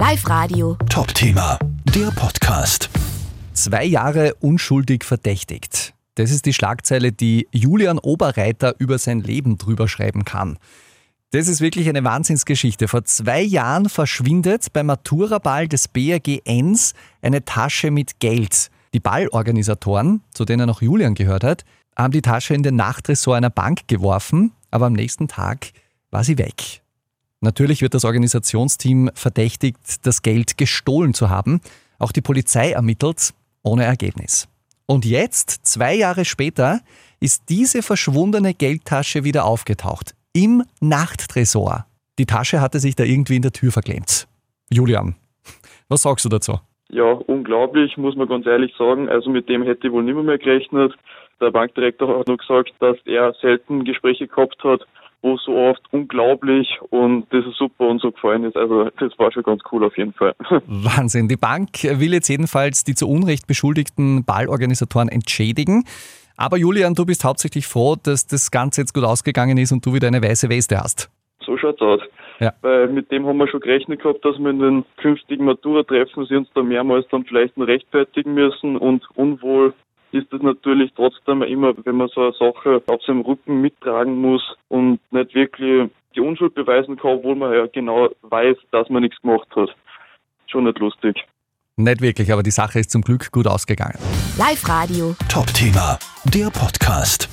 Live Radio. Top-Thema, der Podcast. Zwei Jahre unschuldig verdächtigt. Das ist die Schlagzeile, die Julian Oberreiter über sein Leben drüber schreiben kann. Das ist wirklich eine Wahnsinnsgeschichte. Vor zwei Jahren verschwindet beim Maturaball des BRG Enns eine Tasche mit Geld. Die Ballorganisatoren, zu denen auch Julian gehört hat, haben die Tasche in den Nachtresort einer Bank geworfen, aber am nächsten Tag war sie weg. Natürlich wird das Organisationsteam verdächtigt, das Geld gestohlen zu haben. Auch die Polizei ermittelt, ohne Ergebnis. Und jetzt, zwei Jahre später, ist diese verschwundene Geldtasche wieder aufgetaucht. Im Nachttresor. Die Tasche hatte sich da irgendwie in der Tür verklemmt. Julian, was sagst du dazu? Ja, unglaublich, muss man ganz ehrlich sagen. Also mit dem hätte ich wohl nimmer mehr gerechnet. Der Bankdirektor hat nur gesagt, dass er selten Gespräche gehabt hat, wo so oft unglaublich und das ist super und so gefallen ist. Also das war schon ganz cool auf jeden Fall. Wahnsinn. Die Bank will jetzt jedenfalls die zu Unrecht beschuldigten Ballorganisatoren entschädigen. Aber Julian, du bist hauptsächlich froh, dass das Ganze jetzt gut ausgegangen ist und du wieder eine weiße Weste hast. So schaut's aus. Ja. Weil mit dem haben wir schon gerechnet gehabt, dass wir in den künftigen Matura-Treffen sie uns da mehrmals dann vielleicht noch rechtfertigen müssen und unwohl ist es natürlich trotzdem immer, wenn man so eine Sache auf seinem Rücken mittragen muss und nicht wirklich die Unschuld beweisen kann, obwohl man ja genau weiß, dass man nichts gemacht hat. Schon nicht lustig. Nicht wirklich, aber die Sache ist zum Glück gut ausgegangen. Live Radio. Top-Thema, der Podcast.